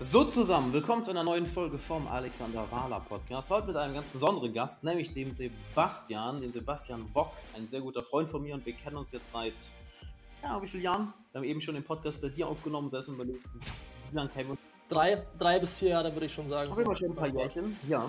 So zusammen, willkommen zu einer neuen Folge vom Alexander Wahler Podcast. Heute mit einem ganz besonderen Gast, nämlich dem Sebastian, dem Sebastian Bock, ein sehr guter Freund von mir und wir kennen uns jetzt seit, ja, wie vielen Jahren? Wir haben eben schon den Podcast bei dir aufgenommen, selbst überlegt, wie lange kennen wir Drei, drei bis vier Jahre würde ich schon sagen. Auf jeden Fall schon ein paar Jährchen, ja.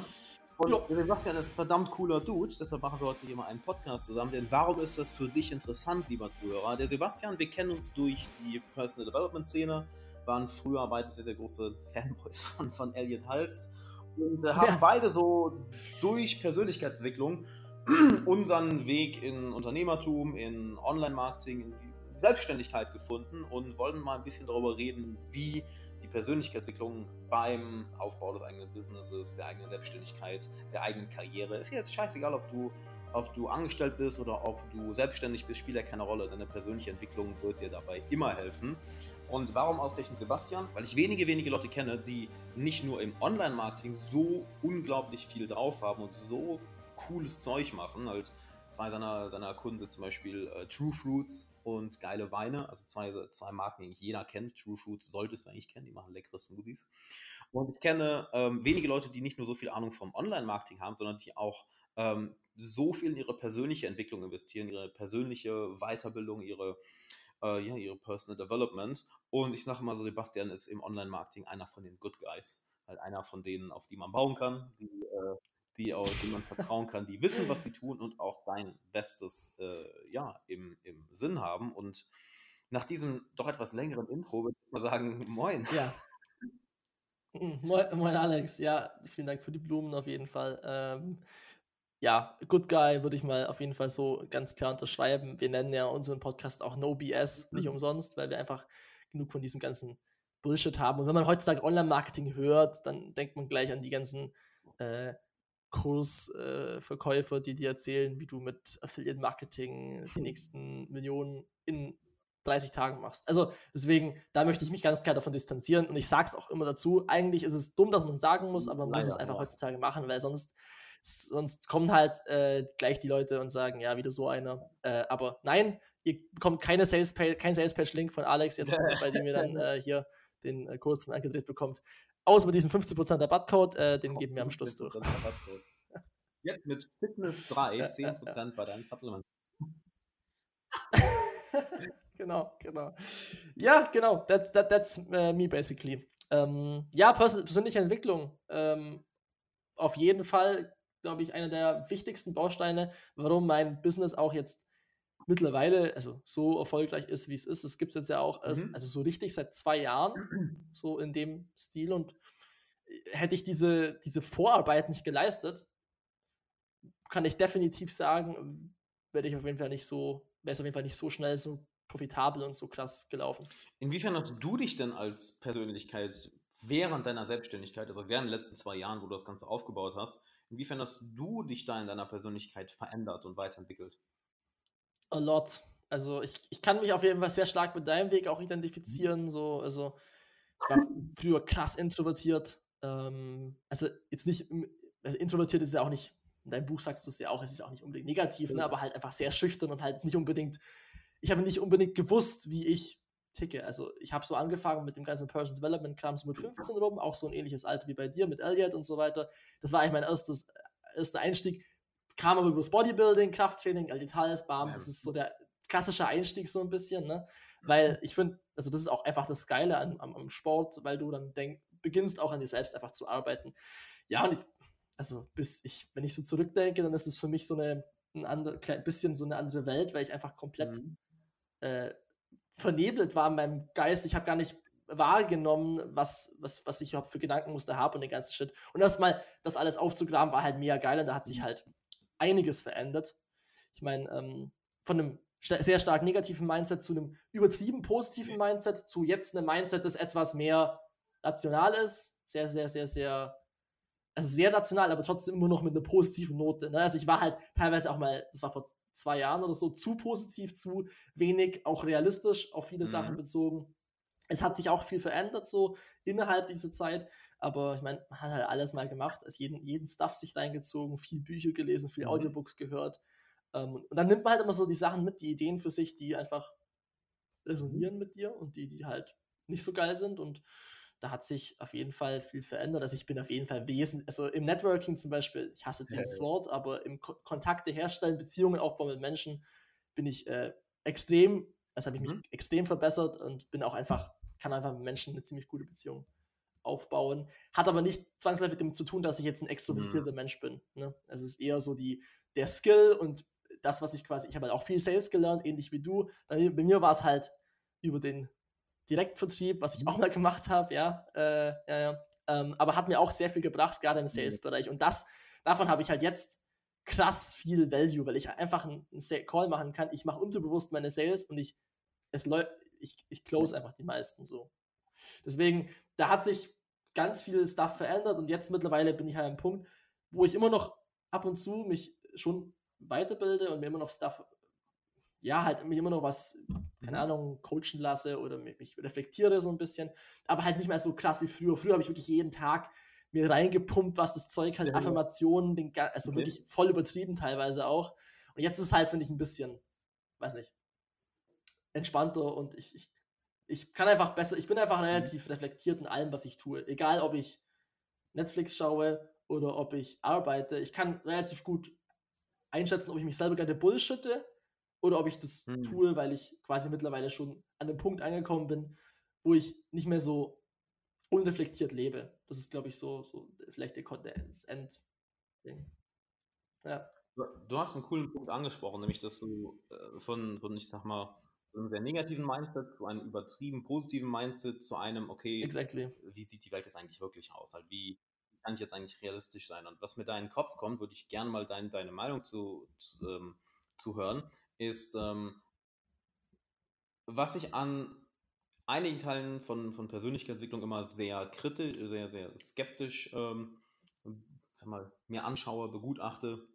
Und jo. Sebastian ist ein verdammt cooler Dude, deshalb machen wir heute hier mal einen Podcast zusammen. Denn warum ist das für dich interessant, lieber Zuhörer? Der Sebastian, wir kennen uns durch die Personal Development Szene, waren früher beide sehr, sehr große Fanboys von, von Elliot Hals und äh, haben ja. beide so durch Persönlichkeitsentwicklung unseren Weg in Unternehmertum, in Online-Marketing, in Selbstständigkeit gefunden und wollen mal ein bisschen darüber reden, wie die Persönlichkeitsentwicklung beim Aufbau des eigenen Businesses, der eigenen Selbstständigkeit, der eigenen Karriere. Ist jetzt scheißegal, ob du, ob du angestellt bist oder ob du selbstständig bist, spielt ja keine Rolle. Deine persönliche Entwicklung wird dir dabei immer helfen. Und warum ausgerechnet Sebastian? Weil ich wenige, wenige Leute kenne, die nicht nur im Online-Marketing so unglaublich viel drauf haben und so cooles Zeug machen. Halt zwei seiner, seiner Kunden zum Beispiel äh, True Fruits und Geile Weine, also zwei, zwei Marken, die eigentlich jeder kennt. True Fruits solltest du eigentlich kennen, die machen leckere Smoothies. Und ich kenne ähm, wenige Leute, die nicht nur so viel Ahnung vom Online-Marketing haben, sondern die auch ähm, so viel in ihre persönliche Entwicklung investieren, ihre persönliche Weiterbildung, ihre äh, ja, ihre Personal Development. Und ich sage mal so, Sebastian ist im Online-Marketing einer von den Good Guys. Halt einer von denen, auf die man bauen kann, die, äh, die auf die man vertrauen kann, die wissen, was sie tun und auch dein Bestes äh, ja, im, im Sinn haben. Und nach diesem doch etwas längeren Intro würde ich mal sagen, moin. Ja. Moin, moin, Alex. Ja, vielen Dank für die Blumen auf jeden Fall. Ähm, ja, Good Guy würde ich mal auf jeden Fall so ganz klar unterschreiben. Wir nennen ja unseren Podcast auch No BS, nicht mhm. umsonst, weil wir einfach genug von diesem ganzen Bullshit haben. Und wenn man heutzutage Online-Marketing hört, dann denkt man gleich an die ganzen äh, Kursverkäufer, äh, die dir erzählen, wie du mit Affiliate-Marketing die nächsten Millionen in 30 Tagen machst. Also deswegen, da möchte ich mich ganz klar davon distanzieren und ich sage es auch immer dazu, eigentlich ist es dumm, dass man es sagen muss, aber man Leider, muss es einfach heutzutage machen, weil sonst Sonst kommen halt äh, gleich die Leute und sagen, ja, wieder so einer. Äh, aber nein, ihr bekommt keine Sales kein Sales Page Link von Alex jetzt, bei dem ihr dann äh, hier den äh, Kurs von angedreht bekommt. Außer mit diesem 50% Rabattcode, äh, den geben wir am Schluss durch. Jetzt mit Fitness 3, 10% bei deinem Supplement. genau, genau. Ja, genau. That's, that, that's uh, me basically. Ähm, ja, persönliche Entwicklung. Ähm, auf jeden Fall glaube ich, einer der wichtigsten Bausteine, warum mein Business auch jetzt mittlerweile also so erfolgreich ist, wie es ist. Es gibt es jetzt ja auch erst, mhm. also so richtig seit zwei Jahren, so in dem Stil. Und äh, hätte ich diese, diese Vorarbeit nicht geleistet, kann ich definitiv sagen, werde ich auf jeden Fall nicht so, wäre es auf jeden Fall nicht so schnell so profitabel und so krass gelaufen. Inwiefern hast du dich denn als Persönlichkeit während deiner Selbstständigkeit, also während den letzten zwei Jahren, wo du das Ganze aufgebaut hast, Inwiefern hast du dich da in deiner Persönlichkeit verändert und weiterentwickelt? A lot. Also ich, ich kann mich auf jeden Fall sehr stark mit deinem Weg auch identifizieren. So, also ich war früher krass introvertiert. Ähm, also jetzt nicht, also introvertiert ist ja auch nicht, in deinem Buch sagst du es ja auch, es ist auch nicht unbedingt negativ, ne, aber halt einfach sehr schüchtern und halt nicht unbedingt, ich habe nicht unbedingt gewusst, wie ich ticke. Also ich habe so angefangen mit dem ganzen Person Development Kram so mit 15 rum, auch so ein ähnliches Alter wie bei dir mit Elliot und so weiter. Das war eigentlich mein erstes, erster Einstieg. Kam aber über das Bodybuilding, Krafttraining, Elliot Hals, Bam, das ist so der klassische Einstieg so ein bisschen, ne? Weil ich finde, also das ist auch einfach das Geile an, am, am Sport, weil du dann denk, beginnst auch an dir selbst einfach zu arbeiten. Ja, und ich, also bis ich, wenn ich so zurückdenke, dann ist es für mich so eine, ein andere, bisschen so eine andere Welt, weil ich einfach komplett mhm. äh, vernebelt war in meinem Geist. Ich habe gar nicht wahrgenommen, was, was, was ich überhaupt für Gedankenmuster habe und den ganzen Shit. Und erstmal das alles aufzugraben, war halt mega geil und da hat sich halt einiges verändert. Ich meine, ähm, von einem sehr stark negativen Mindset zu einem übertrieben positiven Mindset zu jetzt einem Mindset, das etwas mehr rational ist. Sehr, sehr, sehr, sehr, also sehr rational, aber trotzdem immer noch mit einer positiven Note. Ne? Also ich war halt teilweise auch mal, das war vor zwei Jahren oder so zu positiv, zu wenig auch realistisch auf viele mhm. Sachen bezogen. Es hat sich auch viel verändert so innerhalb dieser Zeit, aber ich meine, man hat halt alles mal gemacht, es jeden, jeden Stuff sich reingezogen, viel Bücher gelesen, viel mhm. Audiobooks gehört. Ähm, und dann nimmt man halt immer so die Sachen mit, die Ideen für sich, die einfach resonieren mit dir und die, die halt nicht so geil sind. Und da hat sich auf jeden Fall viel verändert. Also ich bin auf jeden Fall wesentlich, also im Networking zum Beispiel, ich hasse dieses ja, Wort, aber im Ko Kontakte herstellen, Beziehungen aufbauen mit Menschen, bin ich äh, extrem, also habe ich mich mhm. extrem verbessert und bin auch einfach, kann einfach mit Menschen eine ziemlich gute Beziehung aufbauen. Hat aber nicht zwangsläufig damit zu tun, dass ich jetzt ein extrovertierter mhm. Mensch bin. Ne? Also es ist eher so die, der Skill und das, was ich quasi, ich habe halt auch viel Sales gelernt, ähnlich wie du. Bei, bei mir war es halt über den Direktvertrieb, was ich auch mal gemacht habe, ja, äh, ja. Ähm, aber hat mir auch sehr viel gebracht, gerade im mhm. Sales-Bereich. Und das, davon habe ich halt jetzt krass viel Value, weil ich einfach einen Call machen kann. Ich mache unterbewusst meine Sales und ich, es ich, ich close einfach die meisten so. Deswegen, da hat sich ganz viel Stuff verändert und jetzt mittlerweile bin ich halt am Punkt, wo ich immer noch ab und zu mich schon weiterbilde und mir immer noch Stuff ja, halt mich immer noch was, keine mhm. Ahnung, coachen lasse oder mich reflektiere so ein bisschen, aber halt nicht mehr so krass wie früher. Früher habe ich wirklich jeden Tag mir reingepumpt, was das Zeug halt, ja, Affirmationen, den, also okay. wirklich voll übertrieben teilweise auch. Und jetzt ist es halt, finde ich, ein bisschen, weiß nicht, entspannter und ich, ich, ich kann einfach besser, ich bin einfach mhm. relativ mhm. reflektiert in allem, was ich tue. Egal, ob ich Netflix schaue oder ob ich arbeite. Ich kann relativ gut einschätzen, ob ich mich selber gerade bullshitte oder ob ich das hm. tue, weil ich quasi mittlerweile schon an dem Punkt angekommen bin, wo ich nicht mehr so unreflektiert lebe. Das ist, glaube ich, so, so vielleicht der, das Endding. Ja. Du hast einen coolen Punkt angesprochen, nämlich dass du äh, von, von, ich sag mal, einem sehr negativen Mindset zu einem übertrieben positiven Mindset zu einem, okay, exactly. wie sieht die Welt jetzt eigentlich wirklich aus? Halt, wie kann ich jetzt eigentlich realistisch sein? Und was mir da in den Kopf kommt, würde ich gerne mal dein, deine Meinung zu, zu, ähm, zu hören ist, ähm, was ich an einigen Teilen von, von Persönlichkeitsentwicklung immer sehr kritisch, sehr, sehr skeptisch ähm, sag mal, mir anschaue, begutachte,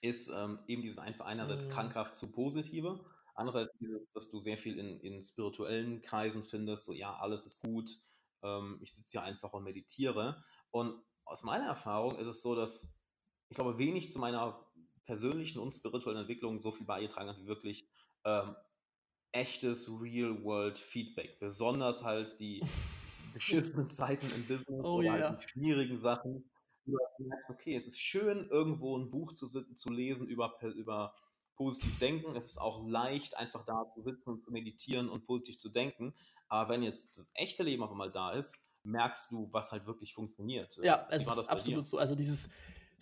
ist ähm, eben dieses einfach einerseits mhm. krankhaft zu positive, andererseits dieses, dass du sehr viel in, in spirituellen Kreisen findest, so ja, alles ist gut, ähm, ich sitze hier einfach und meditiere. Und aus meiner Erfahrung ist es so, dass ich glaube, wenig zu meiner persönlichen und spirituellen Entwicklung so viel beigetragen hat wie wirklich ähm, echtes Real-World-Feedback. Besonders halt die beschissenen Zeiten im Business oh, oder yeah. halt die schwierigen Sachen. Wo du merkst, okay, es ist schön, irgendwo ein Buch zu, zu lesen über, über positiv denken. Es ist auch leicht, einfach da zu sitzen und zu meditieren und positiv zu denken. Aber wenn jetzt das echte Leben auf einmal da ist, merkst du, was halt wirklich funktioniert. Ja, es ist absolut so. Also dieses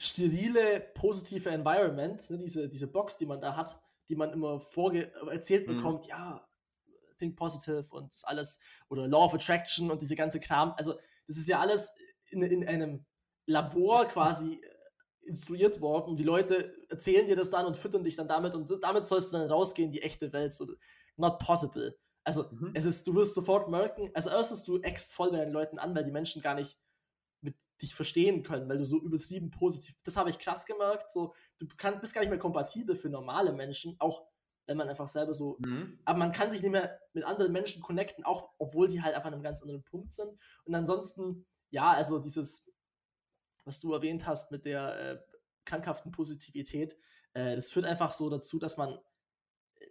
sterile, positive Environment, ne, diese, diese Box, die man da hat, die man immer vorge erzählt mhm. bekommt, ja, think positive und das alles, oder Law of Attraction und diese ganze Kram. Also, das ist ja alles in, in einem Labor quasi äh, instruiert worden und die Leute erzählen dir das dann und füttern dich dann damit und das, damit sollst du dann rausgehen in die echte Welt. So, not possible. Also, mhm. es ist, du wirst sofort merken, also erstens, du eckst voll bei den Leuten an, weil die Menschen gar nicht dich verstehen können, weil du so übertrieben positiv. Das habe ich krass gemerkt. So, du kannst, bist gar nicht mehr kompatibel für normale Menschen, auch wenn man einfach selber so. Mhm. Aber man kann sich nicht mehr mit anderen Menschen connecten, auch obwohl die halt einfach an einem ganz anderen Punkt sind. Und ansonsten, ja, also dieses, was du erwähnt hast mit der äh, krankhaften Positivität, äh, das führt einfach so dazu, dass man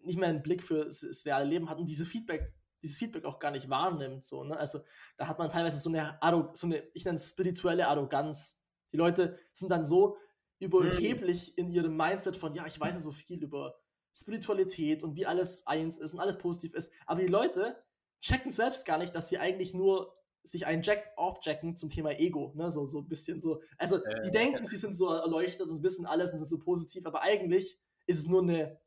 nicht mehr einen Blick für das, das reale Leben hat und diese Feedback dieses Feedback auch gar nicht wahrnimmt. So, ne? Also da hat man teilweise so eine, Arro so eine ich nenne es spirituelle Arroganz. Die Leute sind dann so überheblich in ihrem Mindset von, ja, ich weiß ja so viel über Spiritualität und wie alles eins ist und alles positiv ist. Aber die Leute checken selbst gar nicht, dass sie eigentlich nur sich einen Jack aufjacken zum Thema Ego, ne, so, so ein bisschen so. Also, die äh, denken, sie sind so erleuchtet und wissen alles und sind so positiv, aber eigentlich ist es nur eine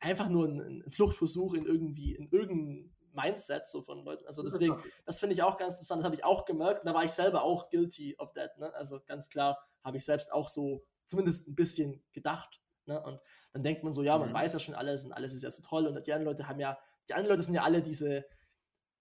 einfach nur ein, ein Fluchtversuch in irgendwie, in irgendein Mindset so von Leuten. Also deswegen, das finde ich auch ganz interessant. Das habe ich auch gemerkt. Da war ich selber auch guilty of that. Ne? Also ganz klar habe ich selbst auch so zumindest ein bisschen gedacht. Ne? Und dann denkt man so, ja, man mhm. weiß ja schon alles und alles ist ja so toll. Und die anderen Leute haben ja, die anderen Leute sind ja alle diese,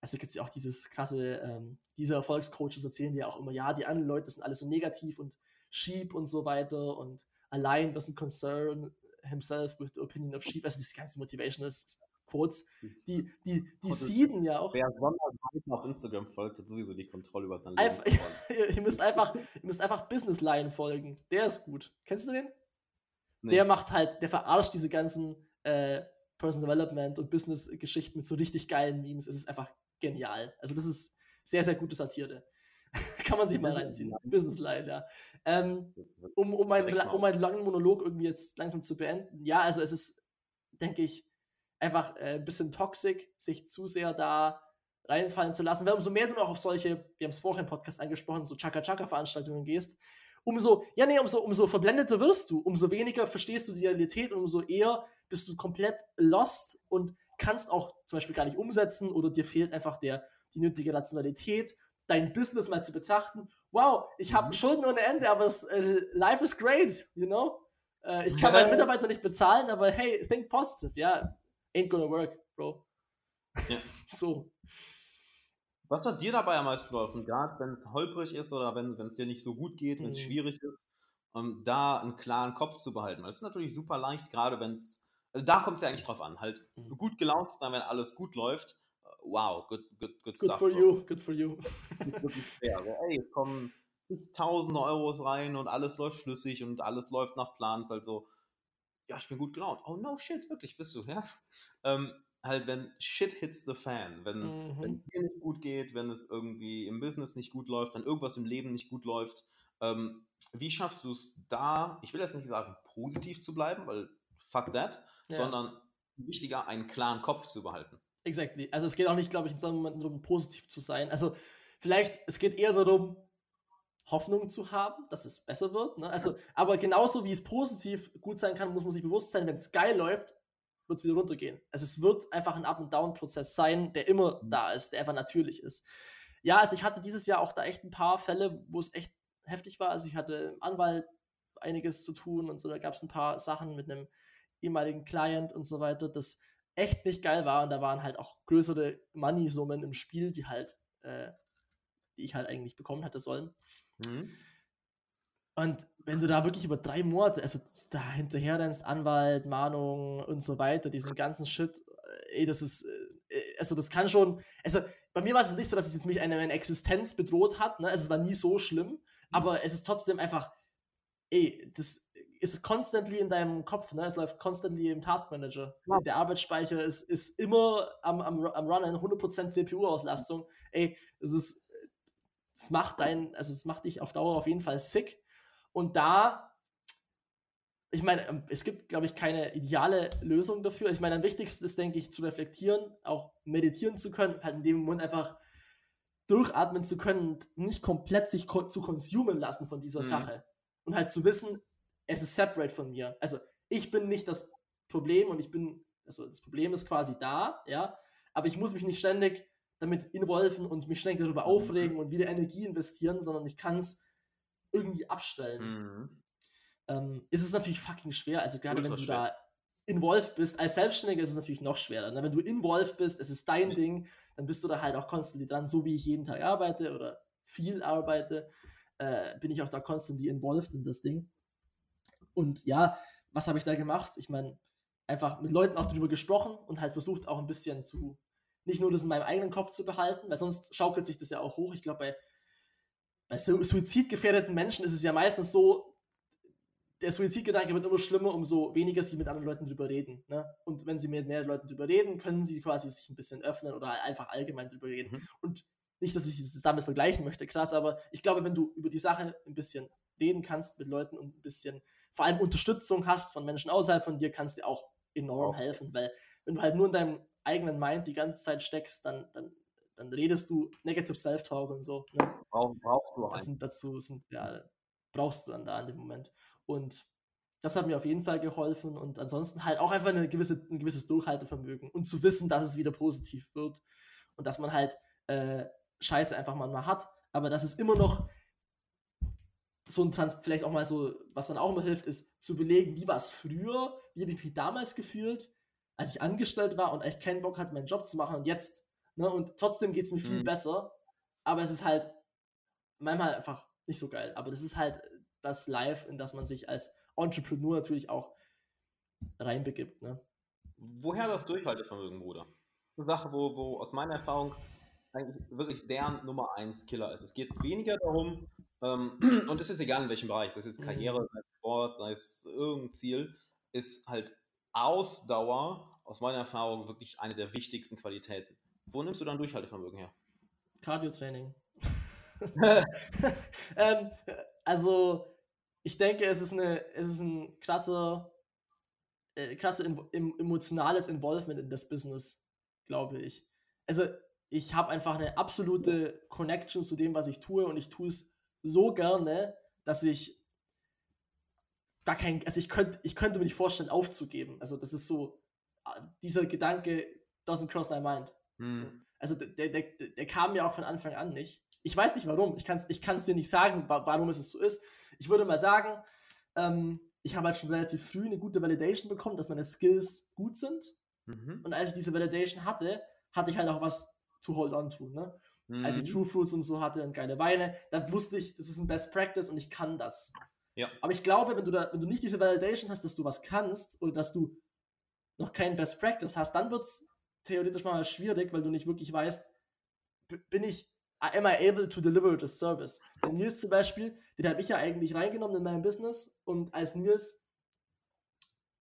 also gibt es ja auch dieses krasse, ähm, diese Erfolgscoaches erzählen ja auch immer, ja, die anderen Leute sind alle so negativ und sheep und so weiter und allein das ist ein Concern himself with the opinion of sheep, also diese ganze Motivationist Quotes, die, die, die sieden ja auch. Wer Sonderseiten auf Instagram folgt, hat sowieso die Kontrolle über sein Leben. ihr, müsst einfach, ihr müsst einfach Business Line folgen. Der ist gut. Kennst du den? Nee. Der macht halt, der verarscht diese ganzen äh, Personal Development und Business-Geschichten mit so richtig geilen Memes. Es ist einfach genial. Also das ist Sehr, sehr gute Satire. Kann man sich mal reinziehen. Business Line, ja. Ähm, um, um, meinen, um meinen langen Monolog irgendwie jetzt langsam zu beenden. Ja, also es ist, denke ich, einfach äh, ein bisschen toxisch, sich zu sehr da reinfallen zu lassen. Weil umso mehr du noch auf solche, wir haben es vorher im Podcast angesprochen, so Chaka-Chaka-Veranstaltungen gehst, umso, ja, nee, umso, umso verblendeter wirst du, umso weniger verstehst du die Realität und umso eher bist du komplett lost und kannst auch zum Beispiel gar nicht umsetzen oder dir fehlt einfach der, die nötige Rationalität, dein Business mal zu betrachten. Wow, ich habe mhm. Schulden ohne Ende, aber es, äh, life is great, you know? Äh, ich kann meinen Mitarbeiter nicht bezahlen, aber hey, think positive, ja. Yeah. Ain't gonna work, bro. Ja. so. Was hat dir dabei am meisten geholfen? Gerade wenn es holprig ist oder wenn es dir nicht so gut geht, wenn es mhm. schwierig ist, um da einen klaren Kopf zu behalten. Das ist natürlich super leicht, gerade wenn es, also da kommt es ja eigentlich drauf an, halt mhm. gut gelaunt sein, wenn alles gut läuft. Wow, good, good, good, good stuff. Good for you, good for you. ja, also, ey, es kommen tausende Euros rein und alles läuft flüssig und alles läuft nach Plan. Ist halt so, ja, ich bin gut gelaunt. Oh no shit, wirklich, bist du, ja? Ähm, halt, wenn shit hits the fan, wenn, mhm. wenn es dir nicht gut geht, wenn es irgendwie im Business nicht gut läuft, wenn irgendwas im Leben nicht gut läuft, ähm, wie schaffst du es da, ich will jetzt nicht sagen, positiv zu bleiben, weil fuck that, ja. sondern wichtiger, einen klaren Kopf zu behalten. Exactly. Also es geht auch nicht, glaube ich, in so einem Moment darum, positiv zu sein. Also vielleicht, es geht eher darum, Hoffnung zu haben, dass es besser wird. Ne? Also, aber genauso wie es positiv gut sein kann, muss man sich bewusst sein, wenn es geil läuft, wird es wieder runtergehen. Also es wird einfach ein Up-and-Down-Prozess sein, der immer mhm. da ist, der einfach natürlich ist. Ja, also ich hatte dieses Jahr auch da echt ein paar Fälle, wo es echt heftig war. Also ich hatte im Anwalt einiges zu tun und so, da gab es ein paar Sachen mit einem ehemaligen Client und so weiter, das echt nicht geil war und da waren halt auch größere Money-Summen im Spiel, die halt, äh, die ich halt eigentlich bekommen hätte sollen. Mhm. Und wenn du da wirklich über drei Monate, also da hinterher rennst, Anwalt, Mahnung und so weiter, diesen ganzen Shit, äh, ey, das ist, äh, also das kann schon, also bei mir war es nicht so, dass es jetzt mich eine, eine Existenz bedroht hat, ne? Also es war nie so schlimm, mhm. aber es ist trotzdem einfach, ey, das ist constantly in deinem Kopf, ne? Es läuft constantly im Taskmanager. Ja. Der Arbeitsspeicher ist, ist immer am, am, am Runnen, 100% CPU-Auslastung. Ey, es ist, es macht dein, also es macht dich auf Dauer auf jeden Fall sick. Und da, ich meine, ähm, es gibt, glaube ich, keine ideale Lösung dafür. Ich meine, am wichtigsten ist, denke ich, zu reflektieren, auch meditieren zu können, halt in dem Moment einfach durchatmen zu können und nicht komplett sich ko zu konsumen lassen von dieser mhm. Sache. Und halt zu wissen, es ist separate von mir. Also ich bin nicht das Problem und ich bin, also das Problem ist quasi da, ja, aber ich muss mich nicht ständig damit involven und mich ständig darüber mhm. aufregen und wieder Energie investieren, sondern ich kann es irgendwie abstellen. Mhm. Ähm, ist es natürlich fucking schwer. Also gerade wenn du schwer. da involved bist, als Selbstständiger ist es natürlich noch schwerer. Ne? Wenn du involved bist, es ist dein mhm. Ding, dann bist du da halt auch konstant dran, so wie ich jeden Tag arbeite oder viel arbeite, äh, bin ich auch da konstant involved in das Ding. Und ja, was habe ich da gemacht? Ich meine, einfach mit Leuten auch darüber gesprochen und halt versucht auch ein bisschen zu, nicht nur das in meinem eigenen Kopf zu behalten, weil sonst schaukelt sich das ja auch hoch. Ich glaube, bei bei suizidgefährdeten Menschen ist es ja meistens so, der Suizidgedanke wird immer schlimmer, umso weniger sie mit anderen Leuten drüber reden. Ne? Und wenn sie mit mehreren Leuten drüber reden, können sie quasi sich ein bisschen öffnen oder einfach allgemein drüber reden. Mhm. Und nicht, dass ich es damit vergleichen möchte, krass, aber ich glaube, wenn du über die Sache ein bisschen reden kannst mit Leuten und ein bisschen vor allem Unterstützung hast von Menschen außerhalb von dir, kannst dir auch enorm helfen, weil wenn du halt nur in deinem eigenen Mind die ganze Zeit steckst, dann, dann dann redest du Negative Self-Talk und so. Ne? Brauch, brauchst du das sind dazu sind, ja, brauchst du dann da in dem Moment. Und das hat mir auf jeden Fall geholfen und ansonsten halt auch einfach eine gewisse, ein gewisses Durchhaltevermögen und zu wissen, dass es wieder positiv wird und dass man halt äh, Scheiße einfach mal hat, aber dass es immer noch so ein Trans vielleicht auch mal so, was dann auch immer hilft, ist zu belegen, wie war es früher, wie habe ich mich damals gefühlt, als ich angestellt war und eigentlich keinen Bock hatte, meinen Job zu machen und jetzt Ne? Und trotzdem geht es mir viel mhm. besser. Aber es ist halt manchmal einfach nicht so geil. Aber das ist halt das Live, in das man sich als Entrepreneur natürlich auch reinbegibt. Ne? Woher das Durchhaltevermögen, Bruder? Das ist eine Sache, wo, wo aus meiner Erfahrung eigentlich wirklich deren Nummer 1 Killer ist. Es geht weniger darum, und es ist egal in welchem Bereich, sei es jetzt Karriere, mhm. sei es Sport, sei es irgendein Ziel, ist halt Ausdauer aus meiner Erfahrung wirklich eine der wichtigsten Qualitäten. Wo nimmst du dann Durchhaltevermögen her? Cardio-Training. ähm, also, ich denke, es ist, eine, es ist ein klasse, äh, klasse emotionales Involvement in das Business, glaube ich. Also, ich habe einfach eine absolute Connection zu dem, was ich tue und ich tue es so gerne, dass ich da kein, also ich könnte, ich könnte mir nicht vorstellen, aufzugeben. Also das ist so, ah, dieser Gedanke doesn't cross my mind. Mhm. So. Also der, der, der kam mir auch von Anfang an nicht. Ich weiß nicht warum. Ich kann es ich dir nicht sagen, warum es so ist. Ich würde mal sagen, ähm, ich habe halt schon relativ früh eine gute Validation bekommen, dass meine Skills gut sind. Mhm. Und als ich diese Validation hatte, hatte ich halt auch was to hold on to. Ne? Mhm. Als ich. True Fruits und so hatte und geile Weine, dann wusste ich, das ist ein Best Practice und ich kann das. Ja. Aber ich glaube, wenn du, da, wenn du nicht diese Validation hast, dass du was kannst oder dass du noch kein Best Practice hast, dann wird es theoretisch mal schwierig, weil du nicht wirklich weißt, bin ich, am I able to deliver the service? Der Nils zum Beispiel, den habe ich ja eigentlich reingenommen in mein Business und als Nils,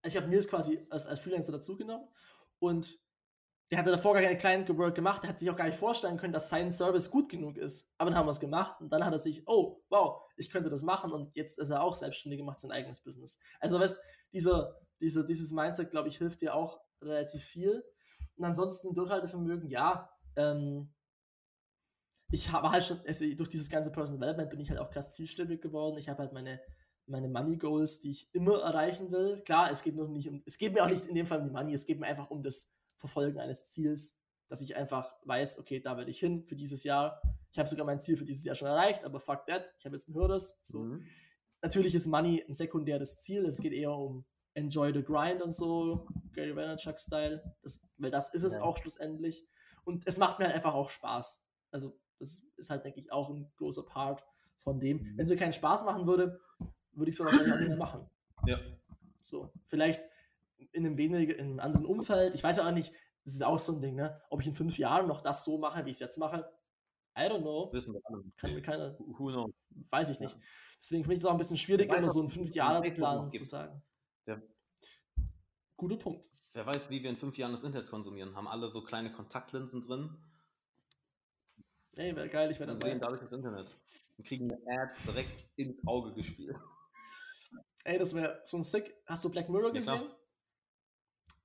ich habe Nils quasi als, als Freelancer dazugenommen und der hatte davor gar keine Client Work gemacht, der hat sich auch gar nicht vorstellen können, dass sein Service gut genug ist. Aber dann haben wir es gemacht und dann hat er sich, oh, wow, ich könnte das machen und jetzt ist er auch selbstständig und macht sein eigenes Business. Also, weißt dieser, dieser, dieses Mindset, glaube ich, hilft dir auch relativ viel. Und ansonsten Durchhaltevermögen, ja, ähm, ich habe halt schon, also durch dieses ganze Personal Development bin ich halt auch krass zielstrebig geworden. Ich habe halt meine, meine Money Goals, die ich immer erreichen will. Klar, es geht noch nicht um, es geht mir auch nicht in dem Fall um die Money, es geht mir einfach um das Verfolgen eines Ziels, dass ich einfach weiß, okay, da werde ich hin für dieses Jahr. Ich habe sogar mein Ziel für dieses Jahr schon erreicht, aber fuck that, ich habe jetzt ein Hürdes. So. Mhm. Natürlich ist Money ein sekundäres Ziel, es geht eher um Enjoy the Grind und so, Gary Vaynerchuk-Style, weil das ist es ja. auch schlussendlich. Und es macht mir halt einfach auch Spaß. Also, das ist halt, denke ich, auch ein großer Part von dem. Mhm. Wenn es mir keinen Spaß machen würde, würde ich es wahrscheinlich auch nicht mehr machen. Ja. So, vielleicht in einem weniger, in einem anderen Umfeld. Ich weiß auch nicht, das ist auch so ein Ding, ne? Ob ich in fünf Jahren noch das so mache, wie ich es jetzt mache. I don't know. Wissen wir alle. Kann mir keiner. Who knows? Weiß ich nicht. Ja. Deswegen finde ich es auch ein bisschen schwierig, immer so einen fünf Jahre Plan zu sagen. Ja. Guter Punkt. Wer weiß, wie wir in fünf Jahren das Internet konsumieren. Haben alle so kleine Kontaktlinsen drin. Ey, wäre geil, ich wäre dabei. Wir sehen dadurch das Internet. Wir kriegen eine Ad direkt ins Auge gespielt. Ey, das wäre so ein Sick. Hast du Black Mirror gesehen? Ja,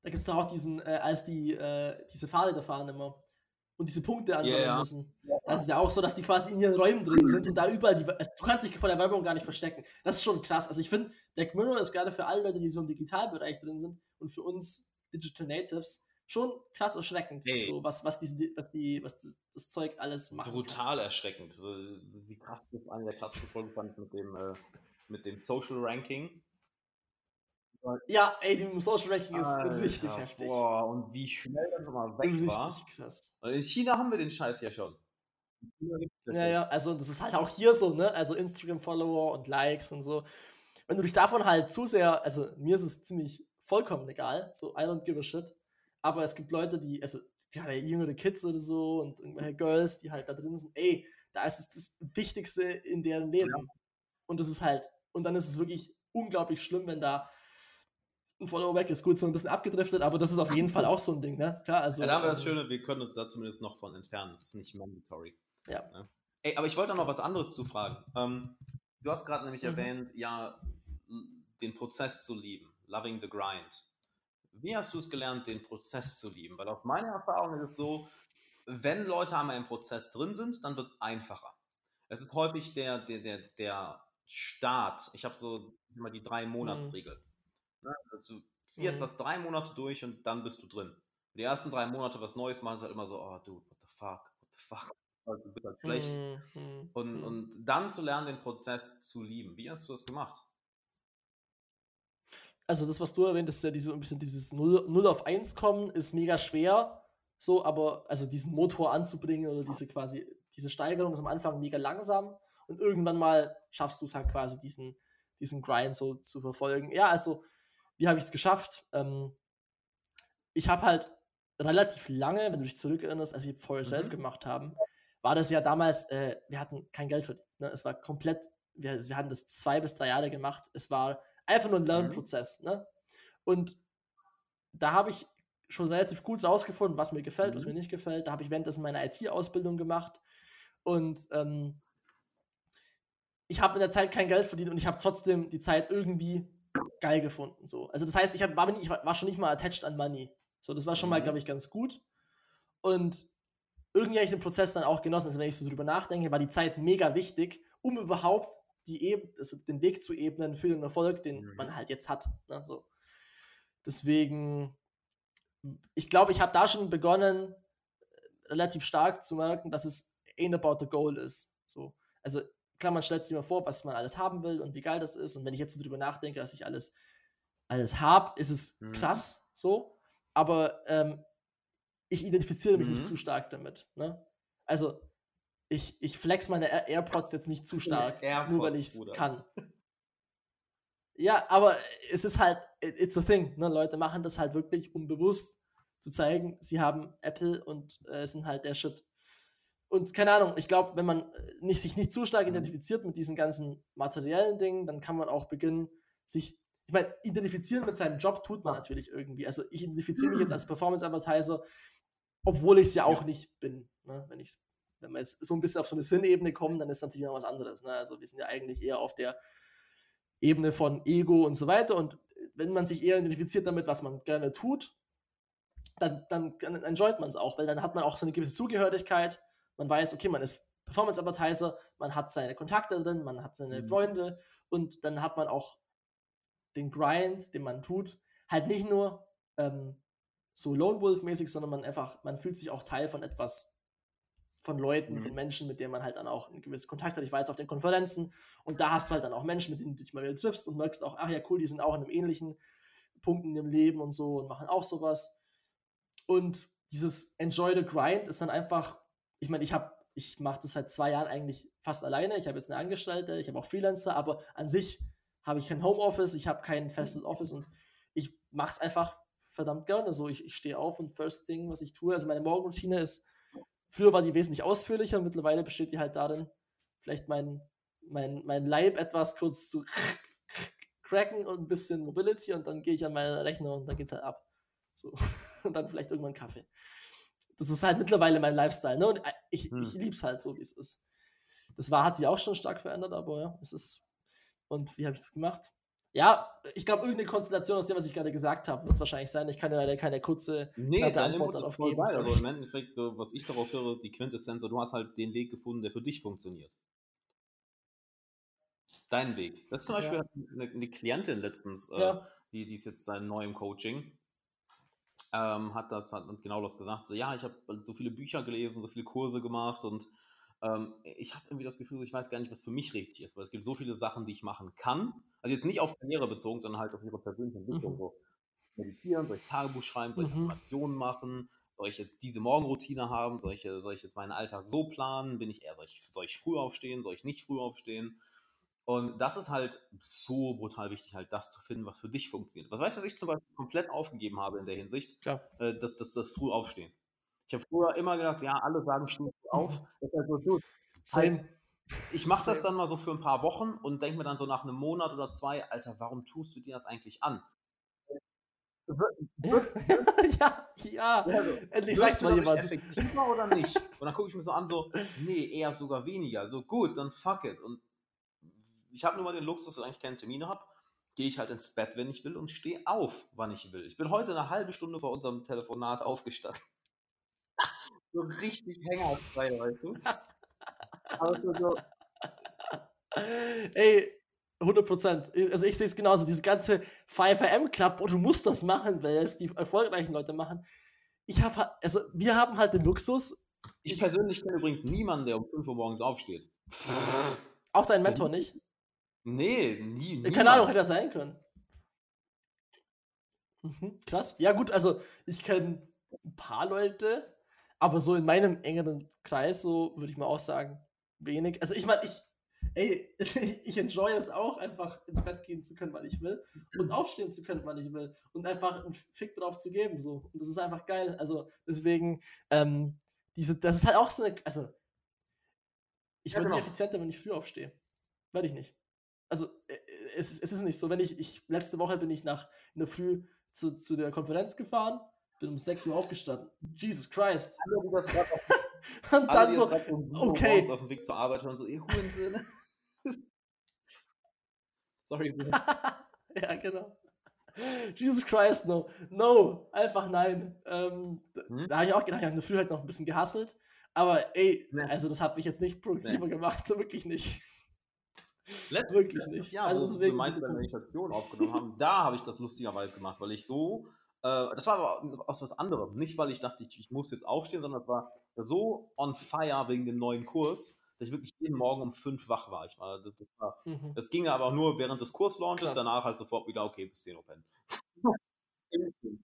da gibt es doch auch diesen, äh, als die äh, diese Fahrräder fahren immer und diese Punkte ansammeln yeah, müssen. Ja. Das ist ja auch so, dass die quasi in ihren Räumen drin sind und da überall die. Also, du kannst dich vor der Werbung gar nicht verstecken. Das ist schon krass. Also ich finde, Black Mirror ist gerade für alle Leute, die so im Digitalbereich drin sind und für uns Digital Natives schon krass erschreckend. Hey. So, was, was, diese, was, die, was das, das Zeug alles macht. Brutal kann. erschreckend. So, die krass, eine der krassesten Folgen fand mit dem, äh, mit dem Social Ranking ja, ey, die Social Ranking ist Alter, richtig heftig. Boah, und wie schnell das nochmal weg richtig war. krass. in China haben wir den Scheiß ja schon. Ja, ja, also das ist halt auch hier so, ne? Also Instagram-Follower und Likes und so. Wenn du dich davon halt zu sehr, also mir ist es ziemlich vollkommen egal, so I don't give a shit. Aber es gibt Leute, die, also gerade jüngere Kids oder so und irgendwelche Girls, die halt da drin sind, ey, da ist es das Wichtigste in deren Leben. Ja. Und das ist halt, und dann ist es wirklich unglaublich schlimm, wenn da weg ist gut, so ein bisschen abgedriftet, aber das ist auf jeden Fall auch so ein Ding, ne? Klar, also. Ja, da haben wir das ähm, Schöne, wir können uns da zumindest noch von entfernen. Das ist nicht mandatory. Ja. Ne? Ey, aber ich wollte noch was anderes zu fragen. Ähm, du hast gerade nämlich mhm. erwähnt, ja, den Prozess zu lieben, loving the grind. Wie hast du es gelernt, den Prozess zu lieben? Weil aus meiner Erfahrung ist es so, wenn Leute einmal im Prozess drin sind, dann wird es einfacher. Es ist häufig der, der, der, der Start. Ich habe so immer die drei Monatsregel. Mhm. Ne? Also, zieh mhm. etwas drei Monate durch und dann bist du drin. Die ersten drei Monate was Neues machen, ist halt immer so, oh, dude, what the fuck, what the fuck. Du bist halt schlecht. Mhm. Und, mhm. und dann zu lernen, den Prozess zu lieben. Wie hast du das gemacht? Also, das, was du erwähnt hast, ja diese, ein bisschen dieses 0, 0 auf 1 kommen, ist mega schwer. So, aber also diesen Motor anzubringen oder diese quasi, diese Steigerung ist am Anfang mega langsam und irgendwann mal schaffst du es halt quasi, diesen, diesen Grind so zu verfolgen. Ja, also wie habe ich es geschafft? Ähm, ich habe halt relativ lange, wenn du dich zurückerinnerst, als wir For Yourself mhm. gemacht haben, war das ja damals, äh, wir hatten kein Geld verdient. Ne? Es war komplett, wir, wir hatten das zwei bis drei Jahre gemacht. Es war einfach nur ein mhm. Lernprozess. Mhm. Ne? Und da habe ich schon relativ gut rausgefunden, was mir gefällt, mhm. was mir nicht gefällt. Da habe ich währenddessen meine IT-Ausbildung gemacht. Und ähm, ich habe in der Zeit kein Geld verdient und ich habe trotzdem die Zeit irgendwie geil gefunden. So. Also das heißt, ich, hab, war, ich war schon nicht mal attached an Money. So, das war schon mal, mhm. glaube ich, ganz gut. Und irgendwie habe ich den Prozess dann auch genossen. Also wenn ich so drüber nachdenke, war die Zeit mega wichtig, um überhaupt die Eb also den Weg zu ebnen für den Erfolg, den mhm. man halt jetzt hat. Ne? So. Deswegen, ich glaube, ich habe da schon begonnen, relativ stark zu merken, dass es ain't about the goal ist. So. Also klar, man stellt sich immer vor, was man alles haben will und wie geil das ist. Und wenn ich jetzt so drüber nachdenke, dass ich alles, alles habe, ist es mhm. krass so. Aber ähm, ich identifiziere mich mhm. nicht zu stark damit. Ne? Also, ich, ich flex meine AirPods jetzt nicht zu stark, AirPods, nur weil ich es kann. Ja, aber es ist halt, it's a thing. Ne? Leute machen das halt wirklich, um bewusst zu zeigen, sie haben Apple und äh, sind halt der Shit. Und keine Ahnung, ich glaube, wenn man äh, nicht, sich nicht zu stark mhm. identifiziert mit diesen ganzen materiellen Dingen, dann kann man auch beginnen, sich, ich meine, identifizieren mit seinem Job tut man natürlich irgendwie. Also ich identifiziere mich jetzt als Performance-Advertiser, obwohl ich es ja auch ja. nicht bin. Ne? Wenn, ich, wenn wir jetzt so ein bisschen auf so eine Sinnebene kommen, dann ist natürlich noch was anderes. Ne? Also wir sind ja eigentlich eher auf der Ebene von Ego und so weiter. Und wenn man sich eher identifiziert damit, was man gerne tut, dann, dann, dann enjoyt man es auch, weil dann hat man auch so eine gewisse Zugehörigkeit. Man weiß, okay, man ist Performance-Advertiser, man hat seine Kontakte drin, man hat seine mhm. Freunde und dann hat man auch den Grind, den man tut, halt nicht nur ähm, so Lone Wolf-mäßig, sondern man einfach, man fühlt sich auch Teil von etwas, von Leuten, mhm. von Menschen, mit denen man halt dann auch einen gewissen Kontakt hat. Ich war jetzt auf den Konferenzen und da hast du halt dann auch Menschen, mit denen du dich mal wieder triffst und merkst auch, ach ja, cool, die sind auch in einem ähnlichen Punkt in dem Leben und so und machen auch sowas. Und dieses Enjoy the Grind ist dann einfach, ich meine, ich habe, ich mache das seit zwei Jahren eigentlich fast alleine. Ich habe jetzt eine Angestellte, ich habe auch Freelancer, aber an sich habe ich kein Homeoffice, ich habe kein festes Office und ich mache es einfach verdammt gerne so. Ich, ich stehe auf und First Thing, was ich tue, also meine Morgenroutine ist, früher war die wesentlich ausführlicher, mittlerweile besteht die halt darin, vielleicht mein, mein, mein Leib etwas kurz zu cracken und ein bisschen Mobility und dann gehe ich an meinen Rechner und dann geht es halt ab. So. Und dann vielleicht irgendwann Kaffee. Das ist halt mittlerweile mein Lifestyle. Ne? Und äh, ich, hm. ich liebe es halt so, wie es ist. Das war, hat sich auch schon stark verändert, aber ja, es ist. Und wie habe ich das gemacht? Ja, ich glaube, irgendeine Konstellation aus dem, was ich gerade gesagt habe, wird es wahrscheinlich sein. Ich kann dir leider keine kurze nee, Antwort darauf geben. Geil, aber im Endeffekt, was ich daraus höre, die Quintessenz, du hast halt den Weg gefunden, der für dich funktioniert. Dein Weg. Das ist zum Beispiel ja. eine, eine, Klientin letztens, äh, ja. äh, die, die ist jetzt seit neuem Coaching, ähm, hat das hat genau das gesagt. So, ja, ich habe so viele Bücher gelesen, so viele Kurse gemacht und ähm, ich habe irgendwie das Gefühl, ich weiß gar nicht, was für mich richtig ist, weil es gibt so viele Sachen, die ich machen kann. Also jetzt nicht auf Karriere bezogen, sondern halt auf ihre persönliche Entwicklung. Mhm. So meditieren, soll ich Tagebuch schreiben, soll ich mhm. Informationen machen, soll ich jetzt diese Morgenroutine haben, soll ich, soll ich jetzt meinen Alltag so planen, bin ich eher, soll ich, soll ich früh aufstehen, soll ich nicht früh aufstehen? Und das ist halt so brutal wichtig, halt das zu finden, was für dich funktioniert. Was weißt du, was ich zum Beispiel komplett aufgegeben habe in der Hinsicht? Klar. Äh, das, das, das früh aufstehen. Ich habe früher immer gedacht, ja, alle sagen, steh auf. Das ist halt so, gut. Halt, ich mache das dann mal so für ein paar Wochen und denke mir dann so nach einem Monat oder zwei, Alter, warum tust du dir das eigentlich an? ja, ja, also, endlich sagt mal jemand. Effektiver oder nicht? Und dann gucke ich mir so an, so, nee, eher sogar weniger. So, gut, dann fuck it. Und ich habe nur mal den Luxus, dass ich eigentlich keine Termine habe. Gehe ich halt ins Bett, wenn ich will, und stehe auf, wann ich will. Ich bin heute eine halbe Stunde vor unserem Telefonat aufgestanden. so richtig hängerfrei, weißt du? Aber so. Ey, 100 Prozent. Also ich sehe es genauso. Diese ganze 5am Club, wo du musst das machen, weil es die erfolgreichen Leute machen. Ich habe, also wir haben halt den Luxus. Ich persönlich kenne übrigens niemanden, der um 5 Uhr morgens aufsteht. Auch dein Mentor nicht? Nee, nie. Niemand. Keine Ahnung, hätte das sein können. Mhm, krass. Ja, gut, also ich kenne ein paar Leute, aber so in meinem engeren Kreis, so würde ich mal auch sagen, wenig. Also ich meine, ich, ey, ich enjoy es auch, einfach ins Bett gehen zu können, weil ich will und aufstehen zu können, weil ich will und einfach einen Fick drauf zu geben, so. Und das ist einfach geil. Also deswegen, ähm, diese, das ist halt auch so eine, also ich ja, werde genau. nicht effizienter, wenn ich früh aufstehe. Werde ich nicht also äh, es, es ist nicht so, wenn ich, ich, letzte Woche bin ich nach in der Früh zu, zu der Konferenz gefahren, bin um 6 Uhr aufgestanden. Jesus Christ. Und dann so, okay. auf dem Weg zur Arbeit und so, ihr Hurensöhne. Sorry, ja, genau. Jesus Christ, no. No, einfach nein. Ähm, hm? Da habe ich auch gedacht, ich habe früher halt noch ein bisschen gehasselt. Aber ey, also das hat mich jetzt nicht produktiver nee. gemacht, so wirklich nicht. Letztes wirklich nicht. Ja, also deswegen wir meiste Meditation aufgenommen haben, da habe ich das lustigerweise gemacht, weil ich so, äh, das war aber aus was anderem. Nicht, weil ich dachte, ich, ich muss jetzt aufstehen, sondern es war so on fire wegen dem neuen Kurs, dass ich wirklich jeden Morgen um fünf wach war. Ich war, das, das, war, mhm. das ging aber auch nur während des Kurslaunches, danach halt sofort wieder, okay, bis 10 Uhr pennen.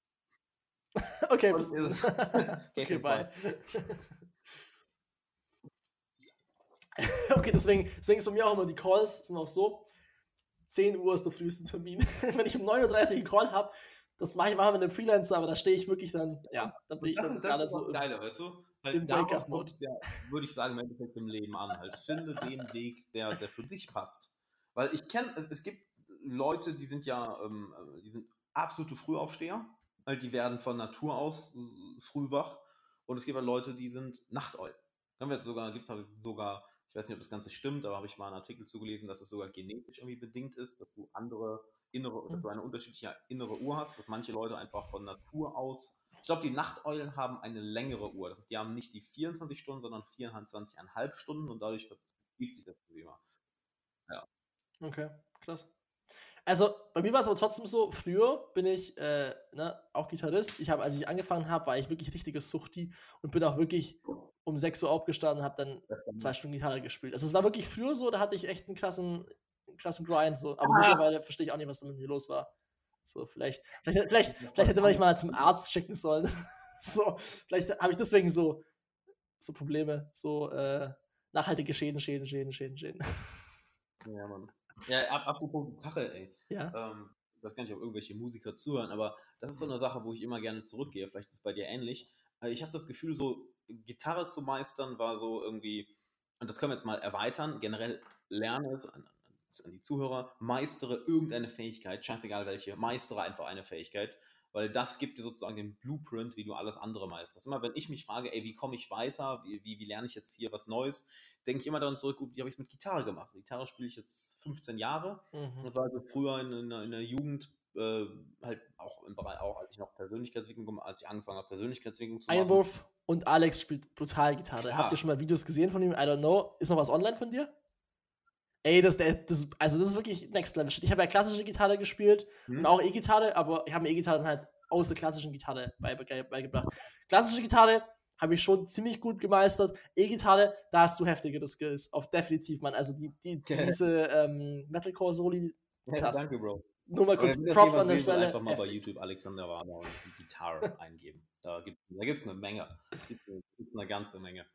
okay, bis 10 Uhr. okay, bye. okay, deswegen, deswegen ist bei mir auch immer die Calls sind auch so. 10 Uhr ist der früheste Termin. Wenn ich um 9.30 Uhr einen Call habe, das mache ich mal mit einem Freelancer, aber da stehe ich wirklich dann, ja, da bin ich dann gerade so. Geiler, weißt du? Weil im Wake-up-Mode. Ja, würde ich sagen, im Endeffekt im Leben an. Halt. Finde den Weg, der, der für dich passt. Weil ich kenne, es, es gibt Leute, die sind ja, ähm, die sind absolute Frühaufsteher. Halt, die werden von Natur aus früh wach. Und es gibt halt Leute, die sind Nachteulen. Dann wird sogar, gibt es halt sogar, ich weiß nicht, ob das Ganze stimmt, aber habe ich mal einen Artikel zugelesen, dass es sogar genetisch irgendwie bedingt ist, dass du andere innere, dass mhm. du eine unterschiedliche innere Uhr hast, dass manche Leute einfach von Natur aus ich glaube, die Nachteulen haben eine längere Uhr. Das heißt, die haben nicht die 24 Stunden, sondern 24,5 Stunden und dadurch verschiebt sich das Problem. Ja. Okay, krass. Also bei mir war es aber trotzdem so, früher bin ich äh, ne, auch Gitarrist. Ich habe, als ich angefangen habe, war ich wirklich richtiges Suchti und bin auch wirklich um 6 Uhr aufgestanden und habe dann zwei Stunden Gitarre gespielt. Also es war wirklich früher so, da hatte ich echt einen krassen, krassen Grind. So. Aber ah. mittlerweile verstehe ich auch nicht, was da mit mir los war. So, vielleicht, vielleicht, vielleicht, vielleicht hätte man mich mal zum Arzt schicken sollen. so, vielleicht habe ich deswegen so, so Probleme, so äh, nachhaltige Schäden, Schäden, Schäden, Schäden, Schäden. Ja, Mann. Ja, apropos Gitarre, ey. Ja. Ähm, ich weiß gar nicht, ob irgendwelche Musiker zuhören, aber das ist so eine Sache, wo ich immer gerne zurückgehe. Vielleicht ist es bei dir ähnlich. Äh, ich habe das Gefühl, so Gitarre zu meistern war so irgendwie, und das können wir jetzt mal erweitern, generell lernen es an, an die Zuhörer, meistere irgendeine Fähigkeit, scheißegal welche, meistere einfach eine Fähigkeit, weil das gibt dir sozusagen den Blueprint, wie du alles andere meisterst. Immer wenn ich mich frage, ey, wie komme ich weiter, wie, wie, wie, lerne ich jetzt hier was Neues, denke ich immer daran zurück, wie habe ich es mit Gitarre gemacht? Gitarre spiele ich jetzt 15 Jahre. Mhm. Das war also früher in, in, in der Jugend äh, halt auch im Bereich, auch als ich noch Persönlichkeitsentwicklung, als ich angefangen habe, Persönlichkeitsentwicklung zu machen. Einwurf und Alex spielt brutal Gitarre. Ja. Habt ihr schon mal Videos gesehen von ihm? I don't know. Ist noch was online von dir? Ey, das, das, also das ist wirklich Next Level Ich habe ja klassische Gitarre gespielt hm. und auch E-Gitarre, aber ich habe mir E-Gitarre dann halt aus der klassischen Gitarre beigebracht. Klassische Gitarre habe ich schon ziemlich gut gemeistert. E-Gitarre, da hast du heftigere Skills. Auf definitiv, Mann. Also die, die, diese ähm, Metalcore-Soli. Ja, danke, Bro. Nur mal kurz Props an der Stelle. Einfach mal bei YouTube Alexander Warner und die Gitarre eingeben. Da gibt es da eine Menge. Da gibt eine ganze Menge.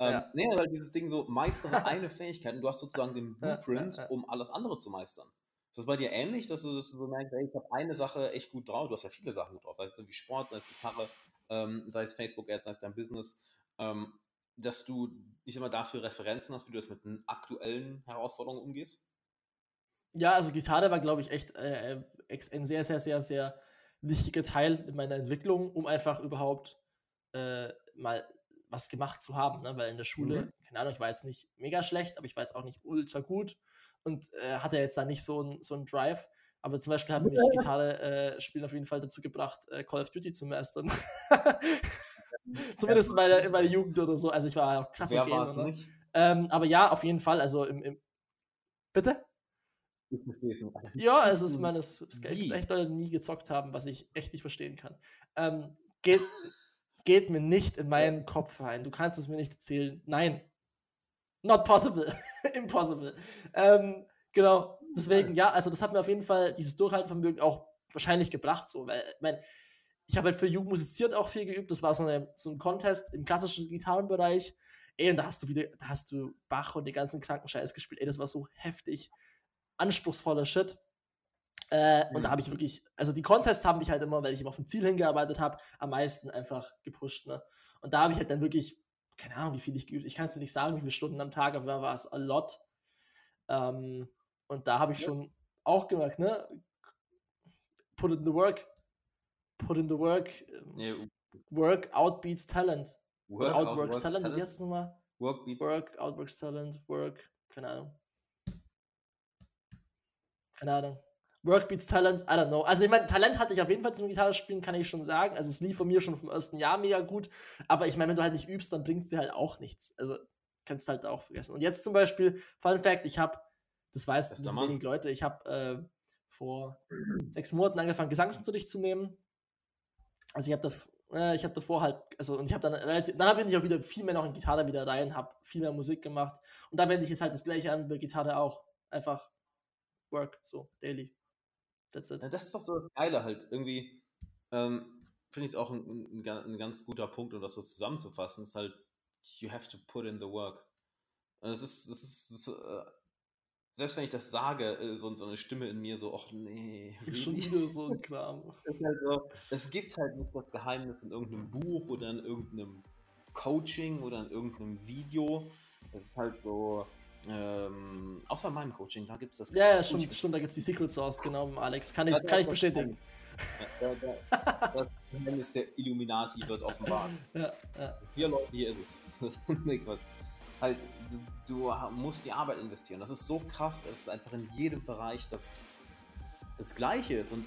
Ähm, ja. Nee, weil dieses Ding so, meistere eine Fähigkeit und du hast sozusagen den Blueprint, um alles andere zu meistern. Ist das bei dir ähnlich, dass du, dass du so merkst, ey, ich habe eine Sache echt gut drauf, du hast ja viele Sachen gut drauf, sei es wie Sport, sei es Gitarre, ähm, sei es Facebook-Ads, sei es dein Business, ähm, dass du, ich sag mal, dafür Referenzen hast, wie du das mit aktuellen Herausforderungen umgehst? Ja, also Gitarre war, glaube ich, echt äh, ein sehr, sehr, sehr, sehr wichtiger Teil in meiner Entwicklung, um einfach überhaupt äh, mal was gemacht zu haben, ne? weil in der Schule, mhm. keine Ahnung, ich war jetzt nicht mega schlecht, aber ich war jetzt auch nicht ultra gut und äh, hatte jetzt da nicht so einen so Drive. Aber zum Beispiel hat mich Gitarre äh, spielen auf jeden Fall dazu gebracht, äh, Call of Duty zu meistern. Zumindest in meiner, in meiner Jugend oder so. Also ich war auch klasse Wer war es nicht? Ähm, aber ja, auf jeden Fall. Also im, im Bitte? Ich verstehe es nicht. Ja, also ich meine, es, es gibt echt Leute, die nie gezockt haben, was ich echt nicht verstehen kann. Ähm, geht, geht mir nicht in meinen Kopf rein. Du kannst es mir nicht erzählen. Nein. Not possible. Impossible. Ähm, genau. Deswegen, ja, also das hat mir auf jeden Fall dieses Durchhaltevermögen auch wahrscheinlich gebracht, so, weil, ich meine, ich habe halt für Jugend musiziert auch viel geübt. Das war so, eine, so ein Contest im klassischen Gitarrenbereich. Ey, und da hast du wieder, da hast du Bach und den ganzen Krankenscheiß gespielt. Ey, das war so heftig anspruchsvoller Shit. Äh, mhm. Und da mhm. habe ich wirklich, also die Contests haben mich halt immer, weil ich immer auf ein Ziel hingearbeitet habe, am meisten einfach gepusht. Ne? Und da habe ich halt dann wirklich, keine Ahnung, wie viel ich geübt Ich kann es dir nicht sagen, wie viele Stunden am Tag, aber war es a lot. Ähm, und da habe ich ja. schon auch gemerkt, ne? Put in the work. Put in the work. Ja. Work outbeats talent. Work, outworks Talent, talent. wie heißt es nochmal? Work beats. Work, outworks Talent, Work, keine Ahnung. Keine Ahnung. Work beats Talent, I don't know. Also ich meine, Talent hatte ich auf jeden Fall zum Gitarrespielen, kann ich schon sagen. Also es lief von mir schon vom ersten Jahr mega gut. Aber ich meine, wenn du halt nicht übst, dann bringst du halt auch nichts. Also kannst du halt auch vergessen. Und jetzt zum Beispiel, Fun Fact, ich habe, das weiß das wenig Leute, ich habe äh, vor sechs Monaten angefangen, Gesangsunterricht zu nehmen. Also ich habe da, äh, ich habe davor halt, also und ich habe dann relativ, dann bin ich auch wieder viel mehr noch in Gitarre wieder rein, habe viel mehr Musik gemacht. Und da wende ich jetzt halt das gleiche an bei Gitarre auch. Einfach Work, so, daily. That's it. Ja, das ist doch so das Geile halt. Irgendwie ähm, finde ich es auch ein, ein, ein, ganz guter Punkt, um das so zusammenzufassen, ist halt, you have to put in the work. Und das ist, das ist, das ist äh, selbst wenn ich das sage, äh, so, so, eine Stimme in mir so, ach nee. Really? Schon wieder so ein Kram. es, halt so, es gibt halt nicht das Geheimnis in irgendeinem Buch oder in irgendeinem Coaching oder in irgendeinem Video. Es ist halt so, ähm, außer meinem Coaching, da gibt es das. Ja, ja, stimmt, stimmt, da gibt es die Secret Sauce, genau, Alex. Kann ich, ja, kann ich bestätigen. Ja, da, das Geheimnis der Illuminati wird offenbart. Ja, ja. Vier Leute, hier ist es. nee, Quatsch. Halt, du, du, musst die Arbeit investieren. Das ist so krass, dass es einfach in jedem Bereich das, das Gleiche ist. Und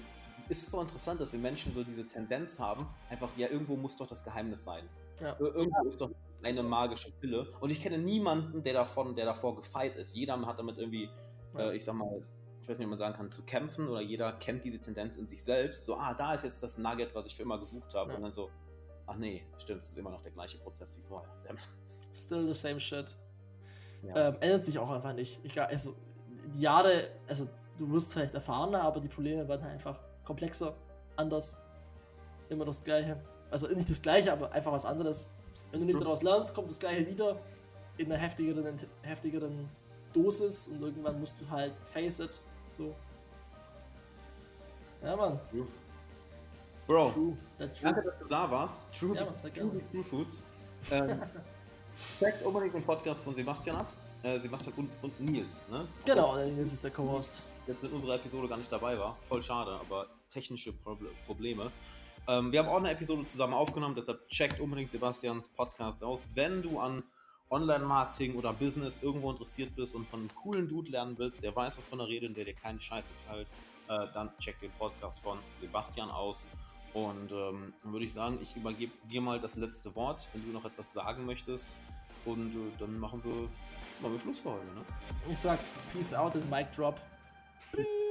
ist es so interessant, dass wir Menschen so diese Tendenz haben, einfach, ja, irgendwo muss doch das Geheimnis sein. Ja. Irgendwo ist doch eine magische Pille. Und ich kenne niemanden, der davon, der davor gefeit ist. Jeder hat damit irgendwie, äh, ich sag mal, ich weiß nicht, wie man sagen kann, zu kämpfen oder jeder kennt diese Tendenz in sich selbst. So, ah, da ist jetzt das Nugget, was ich für immer gesucht habe. Ja. Und dann so, ach nee, stimmt, es ist immer noch der gleiche Prozess wie vorher. Still the same shit. Ja. Ähm, ändert sich auch einfach nicht. Ich, also, die Jahre, also du wirst vielleicht erfahrener, aber die Probleme werden halt einfach komplexer, anders. Immer das Gleiche. Also nicht das Gleiche, aber einfach was anderes. Wenn du nicht mhm. daraus lernst, kommt das Gleiche wieder in einer heftigeren, heftigeren Dosis und irgendwann musst du halt face it. So. Ja, Mann. True. Bro, true. True. danke, dass du da warst. True, ja, Mann, true, true Foods. Ähm, checkt unbedingt den Podcast von Sebastian ab. Äh, Sebastian und, und Nils, ne? Genau, der Nils ist der Co-Host. Jetzt in unserer Episode gar nicht dabei war. Voll schade, aber technische Probleme. Ähm, wir haben auch eine Episode zusammen aufgenommen, deshalb checkt unbedingt Sebastians Podcast aus. Wenn du an Online-Marketing oder Business irgendwo interessiert bist und von einem coolen Dude lernen willst, der weiß, wovon er redet und der dir keine Scheiße zahlt, äh, dann check den Podcast von Sebastian aus. Und ähm, dann würde ich sagen, ich übergebe dir mal das letzte Wort, wenn du noch etwas sagen möchtest. Und äh, dann machen wir, machen wir Schluss für heute. Ne? Ich sag Peace out and Mic Drop.